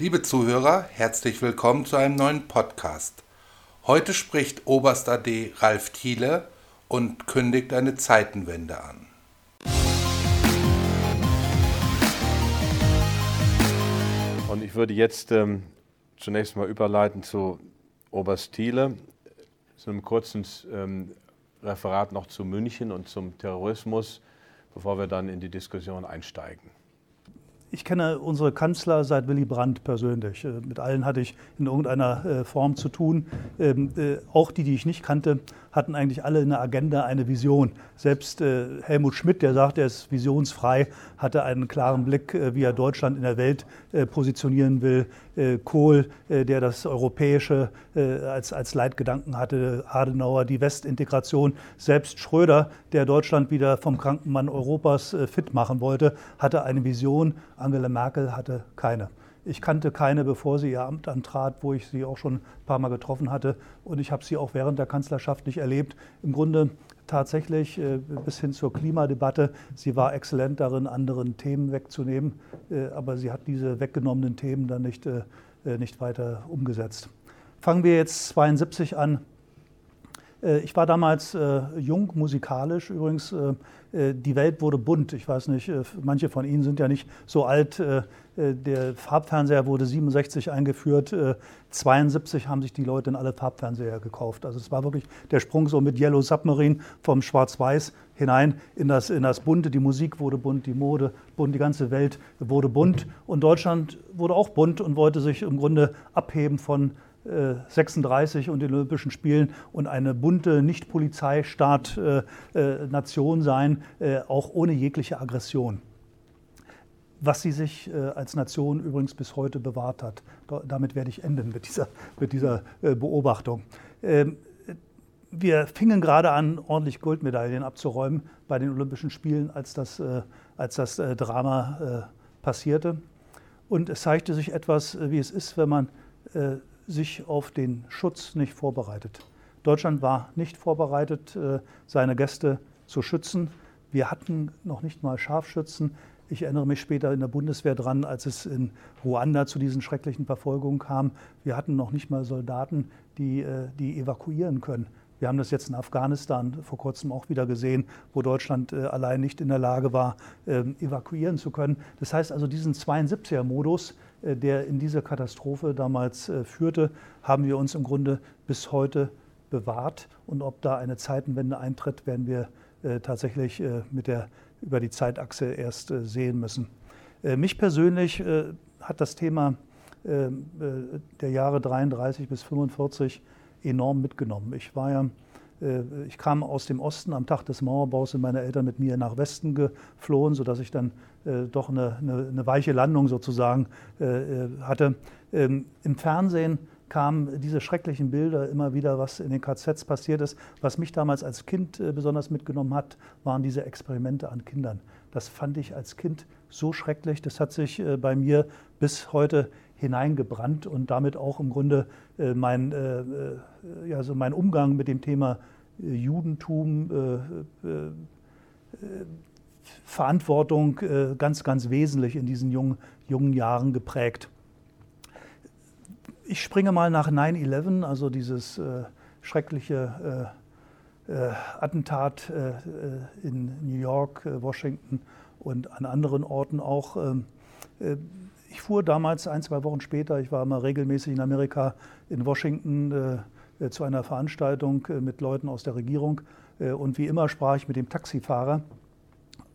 Liebe Zuhörer, herzlich willkommen zu einem neuen Podcast. Heute spricht Oberst AD Ralf Thiele und kündigt eine Zeitenwende an. Und ich würde jetzt ähm, zunächst mal überleiten zu Oberst Thiele, zu einem kurzen ähm, Referat noch zu München und zum Terrorismus, bevor wir dann in die Diskussion einsteigen. Ich kenne unsere Kanzler seit Willy Brandt persönlich. Äh, mit allen hatte ich in irgendeiner äh, Form zu tun. Ähm, äh, auch die, die ich nicht kannte, hatten eigentlich alle eine Agenda, eine Vision. Selbst Helmut Schmidt, der sagt, er ist visionsfrei, hatte einen klaren Blick, wie er Deutschland in der Welt positionieren will. Kohl, der das Europäische als, als Leitgedanken hatte, Adenauer, die Westintegration. Selbst Schröder, der Deutschland wieder vom Krankenmann Europas fit machen wollte, hatte eine Vision Angela Merkel hatte keine. Ich kannte keine, bevor sie ihr Amt antrat, wo ich sie auch schon ein paar Mal getroffen hatte. Und ich habe sie auch während der Kanzlerschaft nicht erlebt. Im Grunde tatsächlich äh, bis hin zur Klimadebatte. Sie war exzellent darin, anderen Themen wegzunehmen, äh, aber sie hat diese weggenommenen Themen dann nicht, äh, nicht weiter umgesetzt. Fangen wir jetzt 72 an. Ich war damals jung, musikalisch übrigens äh, die Welt wurde bunt. Ich weiß nicht, äh, manche von Ihnen sind ja nicht so alt. Äh, der Farbfernseher wurde 67 eingeführt. 72 haben sich die Leute in alle Farbfernseher gekauft. Also es war wirklich der Sprung so mit Yellow Submarine vom Schwarz-Weiß hinein in das, in das Bunte. Die Musik wurde bunt, die Mode bunt, die ganze Welt wurde bunt. Und Deutschland wurde auch bunt und wollte sich im Grunde abheben von 36 und den Olympischen Spielen und eine bunte Nicht-Polizeistaat-Nation sein, äh, auch ohne jegliche Aggression. Was sie sich äh, als Nation übrigens bis heute bewahrt hat. Damit werde ich enden mit dieser, mit dieser äh, Beobachtung. Ähm, wir fingen gerade an, ordentlich Goldmedaillen abzuräumen bei den Olympischen Spielen, als das, als das Drama passierte. Und es zeigte sich etwas, wie es ist, wenn man sich auf den Schutz nicht vorbereitet. Deutschland war nicht vorbereitet, äh, seine Gäste zu schützen. Wir hatten noch nicht mal Scharfschützen. Ich erinnere mich später in der Bundeswehr dran, als es in Ruanda zu diesen schrecklichen Verfolgungen kam. Wir hatten noch nicht mal Soldaten, die, äh, die evakuieren können. Wir haben das jetzt in Afghanistan vor kurzem auch wieder gesehen, wo Deutschland äh, allein nicht in der Lage war, ähm, evakuieren zu können. Das heißt also, diesen 72er-Modus, äh, der in diese Katastrophe damals äh, führte, haben wir uns im Grunde bis heute bewahrt. Und ob da eine Zeitenwende eintritt, werden wir tatsächlich mit der, über die Zeitachse erst sehen müssen. Mich persönlich hat das Thema der Jahre 33 bis 45 enorm mitgenommen. Ich war ja ich kam aus dem Osten am Tag des Mauerbaus, sind meine Eltern mit mir nach Westen geflohen, sodass ich dann äh, doch eine, eine, eine, weiche Landung sozusagen äh, äh, hatte. Ähm, Im Fernsehen kamen diese schrecklichen Bilder immer wieder, was in den KZs passiert ist. Was mich damals als Kind besonders mitgenommen hat, waren diese Experimente an Kindern. Das fand ich als Kind so schrecklich. Das hat sich bei mir bis heute hineingebrannt und damit auch im Grunde mein, ja, so mein Umgang mit dem Thema Judentum, Verantwortung äh, ganz, ganz wesentlich in diesen jungen, jungen Jahren geprägt. Ich springe mal nach 9-11, also dieses äh, schreckliche äh, äh Attentat äh, in New York, äh, Washington und an anderen Orten auch. Ich fuhr damals ein, zwei Wochen später, ich war mal regelmäßig in Amerika, in Washington zu einer Veranstaltung mit Leuten aus der Regierung. Und wie immer sprach ich mit dem Taxifahrer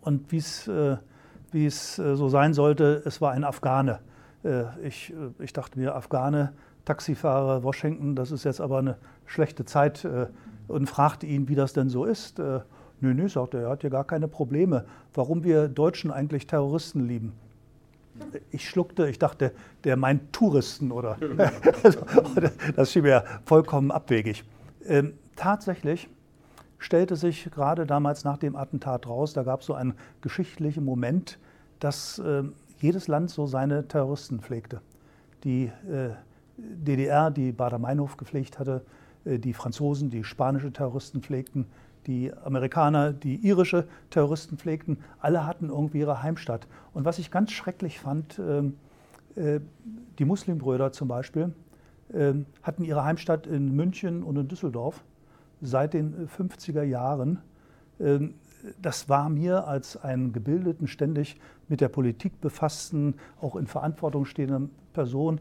und wie es äh, es äh, so sein sollte, es war ein Afghane. Äh, ich, ich dachte mir, Afghane, Taxifahrer, Washington, das ist jetzt aber eine schlechte Zeit und fragte ihn, wie das denn so ist. Nö, nö, sagte er, er hat ja gar keine Probleme. Warum wir Deutschen eigentlich Terroristen lieben. Ich schluckte, ich dachte, der meint Touristen oder. Also, das schien mir vollkommen abwegig. Ähm, tatsächlich stellte sich gerade damals nach dem Attentat raus, da gab es so einen geschichtlichen Moment, dass äh, jedes Land so seine Terroristen pflegte. Die äh, DDR, die Bader-Meinhof gepflegt hatte, äh, die Franzosen, die spanische Terroristen pflegten, die Amerikaner, die irische Terroristen pflegten, alle hatten irgendwie ihre Heimstatt. Und was ich ganz schrecklich fand, ähm, äh, Die Muslimbrüder zum Beispiel ähm, hatten ihre Heimstatt in München und in Düsseldorf seit den 50er Jahren. Ähm, das war mir als einen gebildeten, ständig mit der Politik befassten, auch in Verantwortung stehenden Person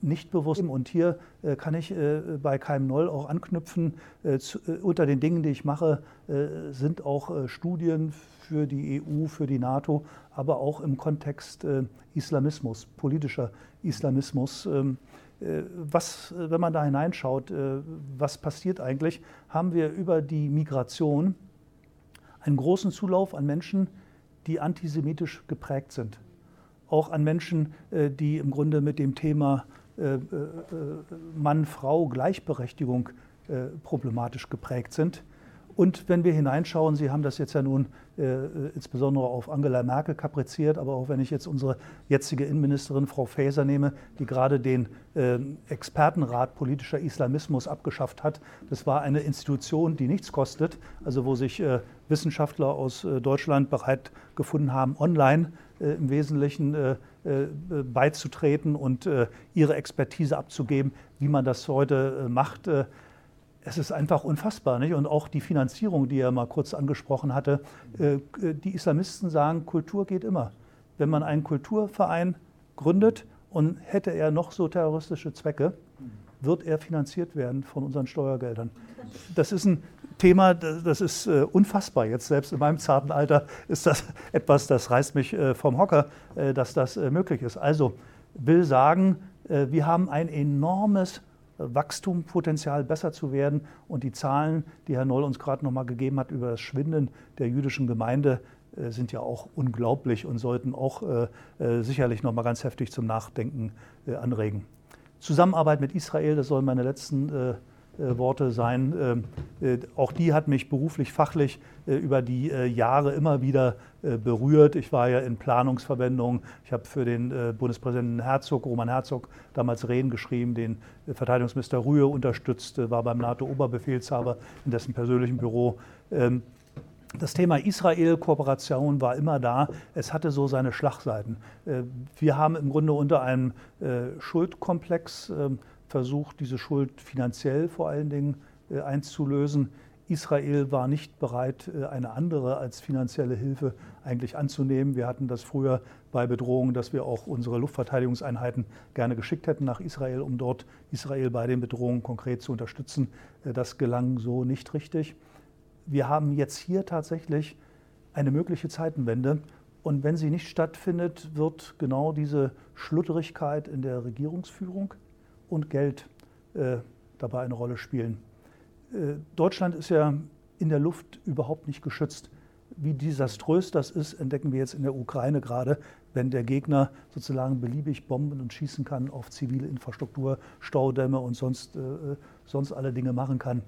nicht bewusst. Und hier äh, kann ich äh, bei Keim Noll auch anknüpfen. Äh, unter den Dingen, die ich mache, sind auch Studien für die EU, für die NATO, aber auch im Kontext Islamismus, politischer Islamismus. Ähm, was, wenn man da hineinschaut, was passiert eigentlich, haben wir über die Migration einen großen Zulauf an Menschen, die antisemitisch geprägt sind. Auch an Menschen, äh, die im Grunde mit dem Thema äh, äh, Mann-Frau Gleichberechtigung problematisch geprägt sind. Und wenn wir hineinschauen, Sie haben das jetzt ja nun äh, insbesondere auf Angela Merkel kapriziert, aber auch wenn ich jetzt unsere jetzige Innenministerin Frau Faeser nehme, die gerade den äh, Expertenrat politischer Islamismus abgeschafft hat, das war eine Institution, die nichts kostet, also wo sich äh, Wissenschaftler aus äh, Deutschland bereit gefunden haben, online äh, im Wesentlichen äh, beizutreten und ihre Expertise abzugeben, wie man das heute macht es ist einfach unfassbar. Nicht? Und auch die Finanzierung, die er mal kurz angesprochen hatte. Äh, die Islamisten sagen, Kultur geht immer. Wenn man einen Kulturverein gründet und hätte er noch so terroristische Zwecke, wird er finanziert werden von unseren Steuergeldern. Das ist ein Thema, das ist äh, unfassbar. Jetzt selbst in meinem zarten Alter ist das etwas, das reißt mich äh, vom Hocker, dass das möglich ist. Also will sagen, wir haben ein enormes Wachstumpotenzial besser zu werden. Und die Zahlen, die Herr Noll uns gerade noch mal gegeben hat über das Schwinden der jüdischen Gemeinde, äh, sind ja auch unglaublich und sollten auch äh, äh, sicherlich noch mal ganz heftig zum Nachdenken anregen. Zusammenarbeit mit Israel, das sollen meine letzten äh, Worte sein. Ähm, äh, auch die hat mich beruflich, fachlich äh, über die Jahre immer wieder berührt. Ich war ja in Planungsverwendungen. Ich habe für den Bundespräsidenten Herzog, Roman Herzog, damals Reden geschrieben, den Verteidigungsminister Rühe unterstützt, war beim NATO-Oberbefehlshaber in dessen persönlichen Büro. Ähm, das Thema Israel-Kooperation war immer da. Es hatte so seine Schlagseiten. Wir haben im Grunde unter einem Schuldkomplex ähm, versucht, diese Schuld finanziell vor allen Dingen äh, einzulösen. Israel war nicht bereit, äh, eine andere als finanzielle Hilfe eigentlich anzunehmen. Wir hatten das früher bei Bedrohungen, dass wir auch unsere Luftverteidigungseinheiten gerne geschickt hätten nach Israel, um dort Israel bei den Bedrohungen konkret zu unterstützen. Äh, das gelang so nicht richtig. Wir haben jetzt hier tatsächlich eine mögliche Zeitenwende. Und wenn sie nicht stattfindet, wird genau diese Schludrigkeit in der Regierungsführung und Geld äh, dabei eine Rolle spielen. Äh, Deutschland ist ja in der Luft überhaupt nicht geschützt. Wie desaströs das ist, entdecken wir jetzt in der Ukraine gerade, wenn der Gegner sozusagen beliebig bomben und schießen kann auf zivile Infrastruktur, Staudämme und sonst, äh, sonst alle Dinge machen kann.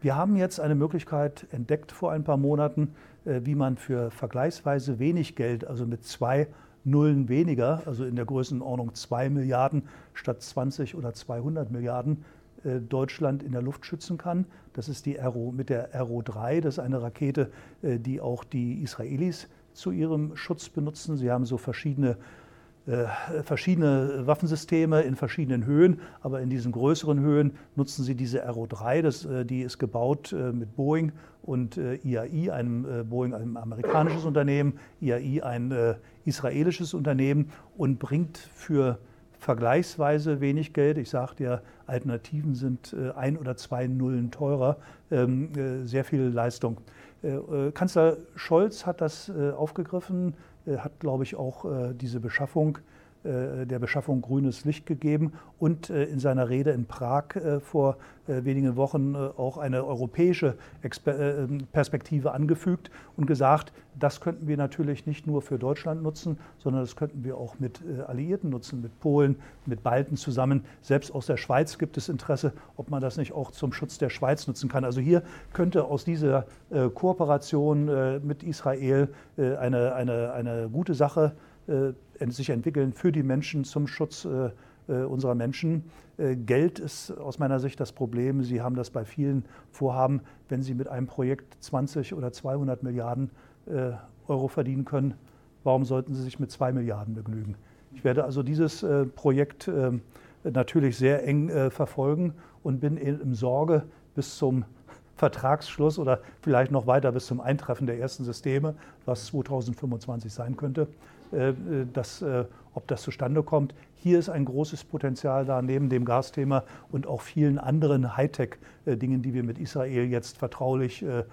Wir haben jetzt eine Möglichkeit entdeckt vor ein paar Monaten, äh, wie man für vergleichsweise wenig Geld, also mit zwei Nullen weniger, also in der Größenordnung 2 Milliarden statt 20 oder 200 Milliarden, äh, Deutschland in der Luft schützen kann. Das ist die Aero, mit der Aero 3, das ist eine Rakete, äh, die auch die Israelis zu ihrem Schutz benutzen. Sie haben so verschiedene verschiedene Waffensysteme in verschiedenen Höhen, aber in diesen größeren Höhen nutzen sie diese Aero 3, das, äh, die ist gebaut äh, mit Boeing und IAI, einem Boeing, ein amerikanisches Unternehmen, IAI ein israelisches Unternehmen und bringt für vergleichsweise wenig Geld. Ich sagte ja, Alternativen sind ein oder zwei Nullen teurer, ähm, sehr viel Leistung. Kanzler Scholz hat das aufgegriffen äh, hat, glaube ich, auch äh, diese Beschaffung äh, der Beschaffung grünes Licht gegeben und in seiner Rede in Prag vor wenigen Wochen auch eine europäische Perspektive angefügt und gesagt, das könnten wir natürlich nicht nur für Deutschland nutzen, sondern das könnten wir auch mit Alliierten nutzen, mit Polen, mit Balten zusammen. Selbst aus der Schweiz gibt es Interesse, ob man das nicht auch zum Schutz der Schweiz nutzen kann. Also hier könnte aus dieser Kooperation mit Israel eine, eine, eine gute Sache äh, sich entwickeln für die Menschen zum Schutz äh, äh, unserer Menschen. Geld ist aus meiner Sicht das Problem. Sie haben das bei vielen Vorhaben, wenn Sie mit einem Projekt 20 oder 200 Milliarden Euro verdienen können, warum sollten Sie sich mit 2 Milliarden begnügen? Ich werde also dieses äh, Projekt äh, natürlich sehr eng äh, verfolgen und bin in Sorge bis zum Vertragsschluss oder vielleicht noch weiter bis zum Eintreffen der ersten Systeme, was 2025 sein könnte, äh, dass, äh, ob das zustande kommt. Hier ist ein großes Potenzial da, neben dem Gasthema und auch vielen anderen Hightech-Dingen, die wir mit Israel jetzt vertraulich äh,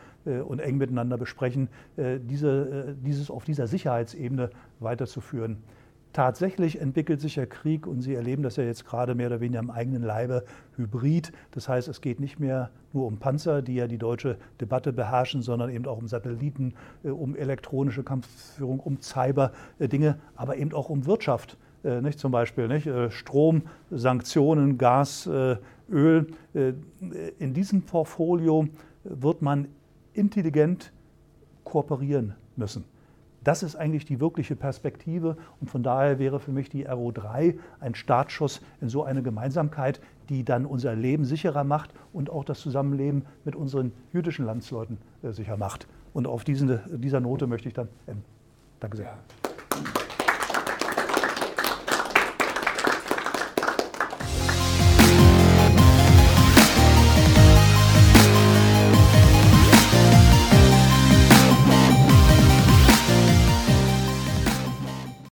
und eng miteinander besprechen, diese, dieses auf dieser Sicherheitsebene weiterzuführen. Tatsächlich entwickelt sich der Krieg, und Sie erleben das ja jetzt gerade mehr oder weniger am eigenen Leibe, hybrid. Das heißt, es geht nicht mehr nur um Panzer, die ja die deutsche Debatte beherrschen, sondern eben auch um Satelliten, äh, um elektronische Kampfführung, um Cyber-Dinge, aber eben auch um Wirtschaft. Äh, nicht, zum Beispiel nicht? Äh, Strom, Sanktionen, Gas, Öl. In diesem Portfolio wird man intelligent kooperieren müssen. Das ist eigentlich die wirkliche Perspektive und von daher wäre für mich die RO3 ein Startschuss in so eine Gemeinsamkeit, die dann unser Leben sicherer macht und auch das Zusammenleben mit unseren jüdischen Landsleuten äh, sicher macht. Und auf diesen, dieser Note möchte ich dann enden. Danke sehr. Ja.